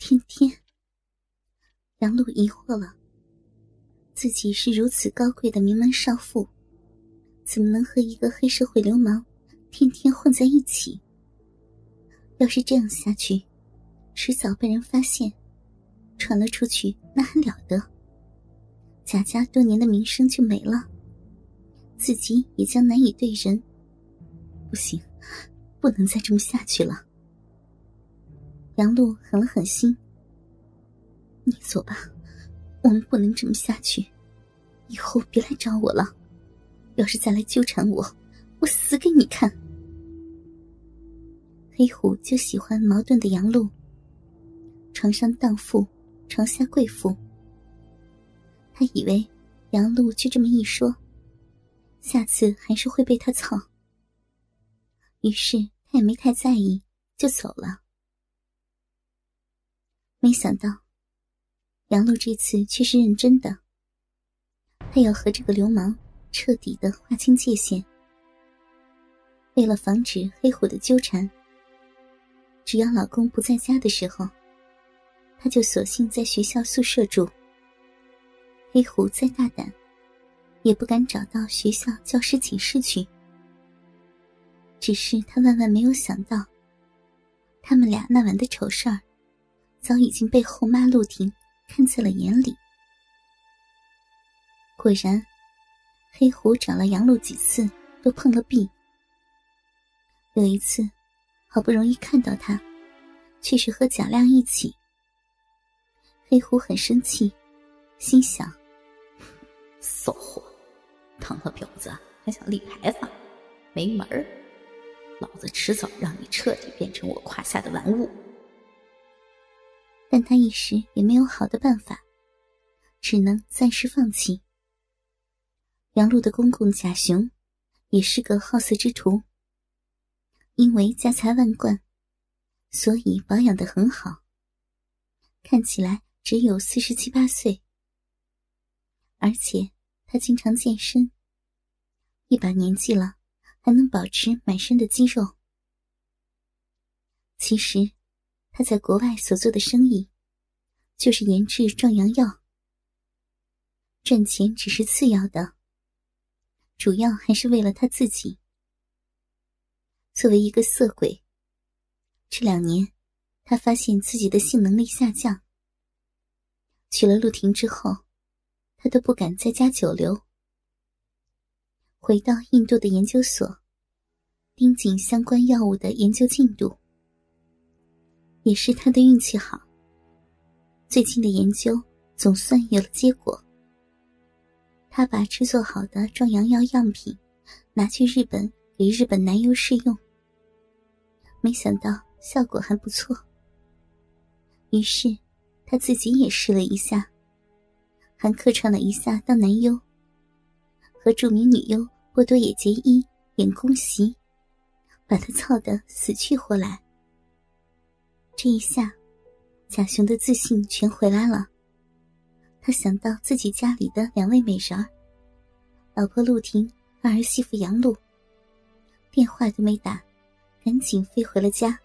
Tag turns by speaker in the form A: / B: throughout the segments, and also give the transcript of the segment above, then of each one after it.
A: 天天，杨露疑惑了。自己是如此高贵的名门少妇，怎么能和一个黑社会流氓天天混在一起？要是这样下去，迟早被人发现，传了出去，那还了得？贾家多年的名声就没了，自己也将难以对人。不行，不能再这么下去了。杨露狠了狠心：“你走吧。”我们不能这么下去，以后别来找我了。要是再来纠缠我，我死给你看。黑虎就喜欢矛盾的杨露，床上荡妇，床下贵妇。他以为杨露就这么一说，下次还是会被他操。于是他也没太在意，就走了。没想到。杨露这次却是认真的，她要和这个流氓彻底的划清界限。为了防止黑虎的纠缠，只要老公不在家的时候，她就索性在学校宿舍住。黑虎再大胆，也不敢找到学校教师寝室去。只是他万万没有想到，他们俩那晚的丑事儿，早已经被后妈陆婷。看在了眼里，果然，黑虎找了杨露几次都碰了壁。有一次，好不容易看到他，却是和贾亮一起。黑虎很生气，心想：
B: 骚货，当了婊子还想立牌坊，没门儿！老子迟早让你彻底变成我胯下的玩物。
A: 但他一时也没有好的办法，只能暂时放弃。杨璐的公公贾雄也是个好色之徒，因为家财万贯，所以保养的很好，看起来只有四十七八岁。而且他经常健身，一把年纪了还能保持满身的肌肉。其实。他在国外所做的生意，就是研制壮阳药。赚钱只是次要的，主要还是为了他自己。作为一个色鬼，这两年他发现自己的性能力下降。娶了陆婷之后，他都不敢在家久留，回到印度的研究所，盯紧相关药物的研究进度。也是他的运气好。最近的研究总算有了结果。他把制作好的壮阳药样品拿去日本给日本男优试用，没想到效果还不错。于是他自己也试了一下，还客串了一下当男优，和著名女优波多野结衣演宫袭，把他操得死去活来。这一下，贾雄的自信全回来了。他想到自己家里的两位美人儿，老婆陆婷和儿媳妇杨露，电话都没打，赶紧飞回了家。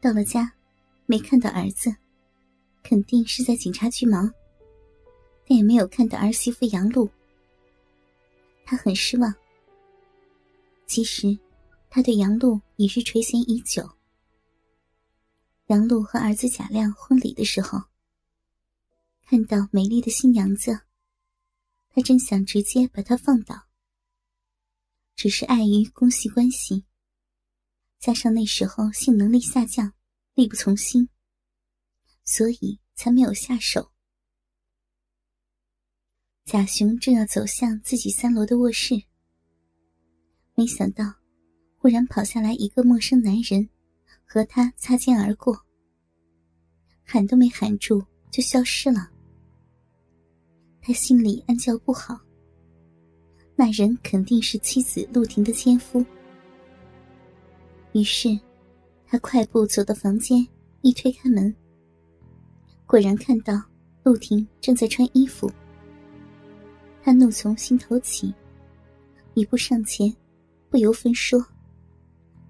A: 到了家，没看到儿子，肯定是在警察局忙，但也没有看到儿媳妇杨露。他很失望。其实，他对杨露已是垂涎已久。杨璐和儿子贾亮婚礼的时候，看到美丽的新娘子，他真想直接把她放倒。只是碍于公系关系，加上那时候性能力下降，力不从心，所以才没有下手。贾雄正要走向自己三楼的卧室，没想到，忽然跑下来一个陌生男人。和他擦肩而过，喊都没喊住就消失了。他心里暗叫不好，那人肯定是妻子陆婷的奸夫。于是，他快步走到房间，一推开门，果然看到陆婷正在穿衣服。他怒从心头起，一步上前，不由分说，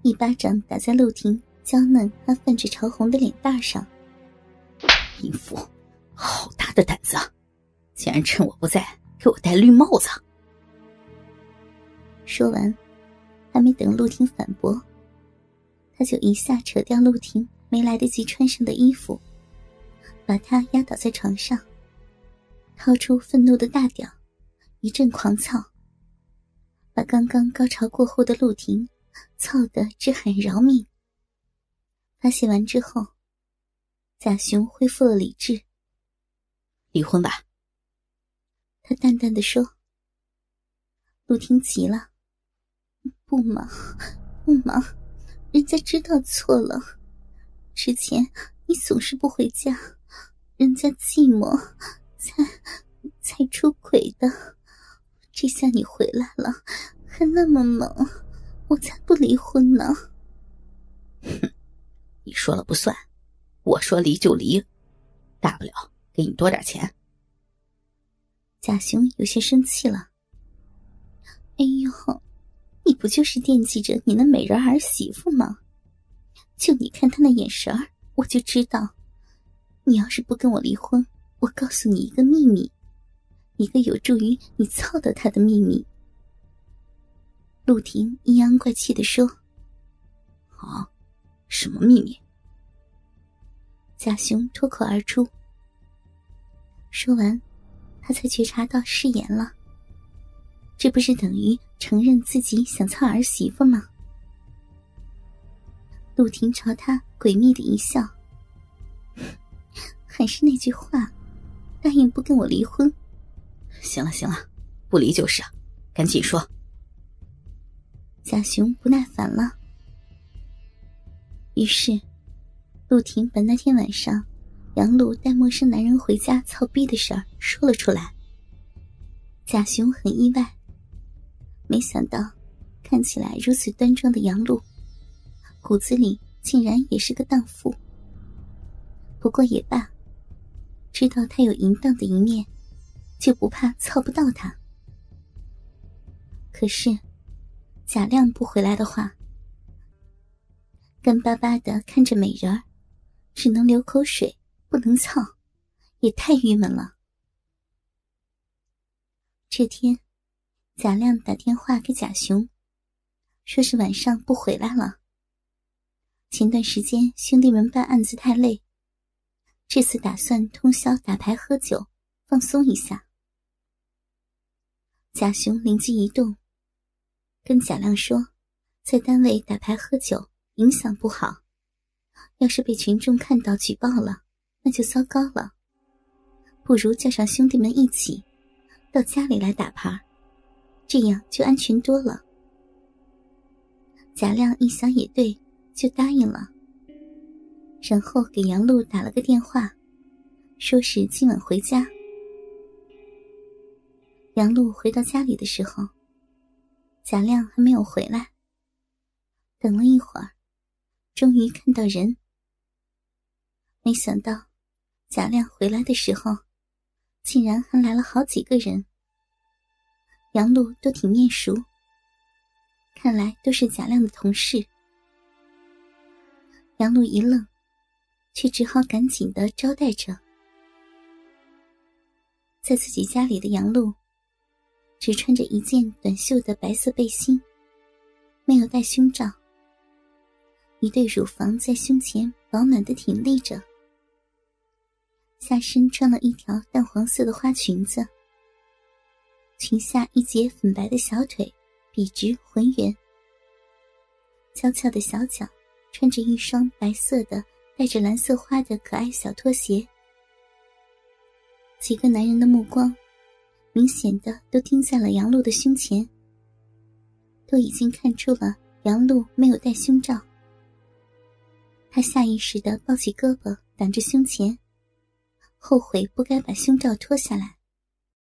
A: 一巴掌打在陆婷。娇嫩而泛着潮红的脸蛋上。
B: 淫妇，好大的胆子啊！竟然趁我不在给我戴绿帽子！
A: 说完，还没等陆婷反驳，他就一下扯掉陆婷没来得及穿上的衣服，把她压倒在床上，掏出愤怒的大屌，一阵狂操，把刚刚高潮过后的陆婷操得直喊饶命。发泄完之后，贾雄恢复了理智。
B: 离婚吧。
A: 他淡淡的说。陆婷急了：“不嘛，不嘛，人家知道错了。之前你总是不回家，人家寂寞，才才出轨的。这下你回来了，还那么猛，我才不离婚呢。”
B: 哼，你说了不算，我说离就离，大不了给你多点钱。
A: 贾雄有些生气了。哎呦，你不就是惦记着你那美人儿媳妇吗？就你看他那眼神儿，我就知道，你要是不跟我离婚，我告诉你一个秘密，一个有助于你操到他的秘密。陆婷阴阳怪气的说：“
B: 啊，什么秘密？”
A: 贾雄脱口而出。说完。他才觉察到失言了，这不是等于承认自己想操儿媳妇吗？陆婷朝他诡秘的一笑，还是那句话，答应不跟我离婚。
B: 行了行了，不离就是，赶紧说。
A: 贾雄不耐烦了，于是，陆婷把那天晚上。杨璐带陌生男人回家操逼的事儿说了出来。贾雄很意外，没想到看起来如此端庄的杨璐，骨子里竟然也是个荡妇。不过也罢，知道他有淫荡的一面，就不怕操不到他。可是贾亮不回来的话，干巴巴的看着美人儿，只能流口水。不能操，也太郁闷了。这天，贾亮打电话给贾雄，说是晚上不回来了。前段时间兄弟们办案子太累，这次打算通宵打牌喝酒，放松一下。贾雄灵机一动，跟贾亮说，在单位打牌喝酒影响不好，要是被群众看到举报了。那就糟糕了，不如叫上兄弟们一起到家里来打牌，这样就安全多了。贾亮一想也对，就答应了。然后给杨璐打了个电话，说是今晚回家。杨璐回到家里的时候，贾亮还没有回来。等了一会儿，终于看到人，没想到。贾亮回来的时候，竟然还来了好几个人。杨璐都挺面熟，看来都是贾亮的同事。杨璐一愣，却只好赶紧的招待着。在自己家里的杨璐，只穿着一件短袖的白色背心，没有戴胸罩，一对乳房在胸前饱满的挺立着。下身穿了一条淡黄色的花裙子，裙下一截粉白的小腿笔直浑圆，娇俏的小脚穿着一双白色的带着蓝色花的可爱小拖鞋。几个男人的目光明显的都盯在了杨璐的胸前，都已经看出了杨璐没有戴胸罩。他下意识地抱起胳膊挡着胸前。后悔不该把胸罩脱下来。